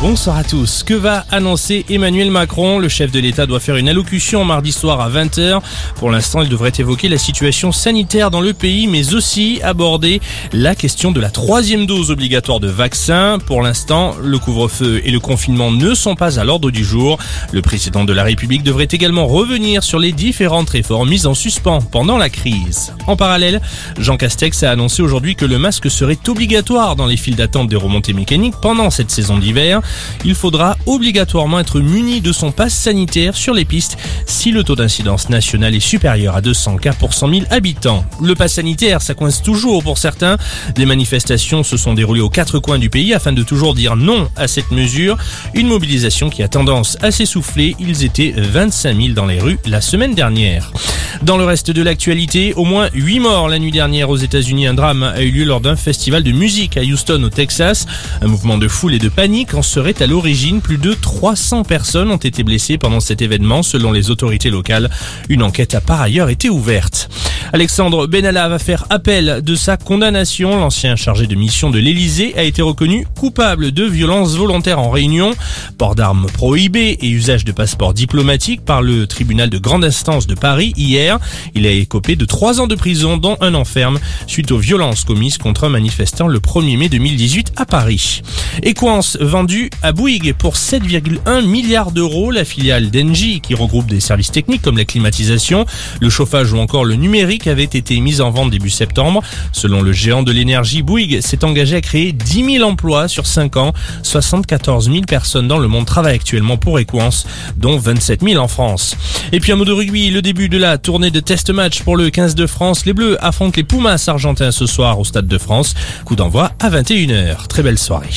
Bonsoir à tous. Que va annoncer Emmanuel Macron? Le chef de l'État doit faire une allocution mardi soir à 20h. Pour l'instant, il devrait évoquer la situation sanitaire dans le pays, mais aussi aborder la question de la troisième dose obligatoire de vaccin. Pour l'instant, le couvre-feu et le confinement ne sont pas à l'ordre du jour. Le président de la République devrait également revenir sur les différentes réformes mises en suspens pendant la crise. En parallèle, Jean Castex a annoncé aujourd'hui que le masque serait obligatoire dans les files d'attente des remontées mécaniques pendant cette saison d'hiver il faudra obligatoirement être muni de son passe sanitaire sur les pistes si le taux d'incidence national est supérieur à 200 cas pour 100 000 habitants. Le pass sanitaire, ça coince toujours pour certains. Des manifestations se sont déroulées aux quatre coins du pays afin de toujours dire non à cette mesure. Une mobilisation qui a tendance à s'essouffler. Ils étaient 25 000 dans les rues la semaine dernière. Dans le reste de l'actualité, au moins 8 morts la nuit dernière aux États-Unis. Un drame a eu lieu lors d'un festival de musique à Houston au Texas. Un mouvement de foule et de panique en serait à l'origine. Plus de 300 personnes ont été blessées pendant cet événement selon les autorités locales. Une enquête a par ailleurs été ouverte. Alexandre Benalla va faire appel de sa condamnation. L'ancien chargé de mission de l'Elysée a été reconnu coupable de violences volontaires en réunion, port d'armes prohibé et usage de passeports diplomatiques par le tribunal de grande instance de Paris hier. Il a écopé de trois ans de prison dont un enferme suite aux violences commises contre un manifestant le 1er mai 2018 à Paris. Equance vendu à Bouygues pour 7,1 milliards d'euros. La filiale d'Engie qui regroupe des services techniques comme la climatisation, le chauffage ou encore le numérique avait été mise en vente début septembre. Selon le géant de l'énergie, Bouygues s'est engagé à créer 10 000 emplois sur 5 ans. 74 000 personnes dans le monde travaillent actuellement pour Equance, dont 27 000 en France. Et puis un mot de rugby, le début de la tournée de test match pour le 15 de France. Les Bleus affrontent les Pumas argentins ce soir au Stade de France. Coup d'envoi à 21h. Très belle soirée.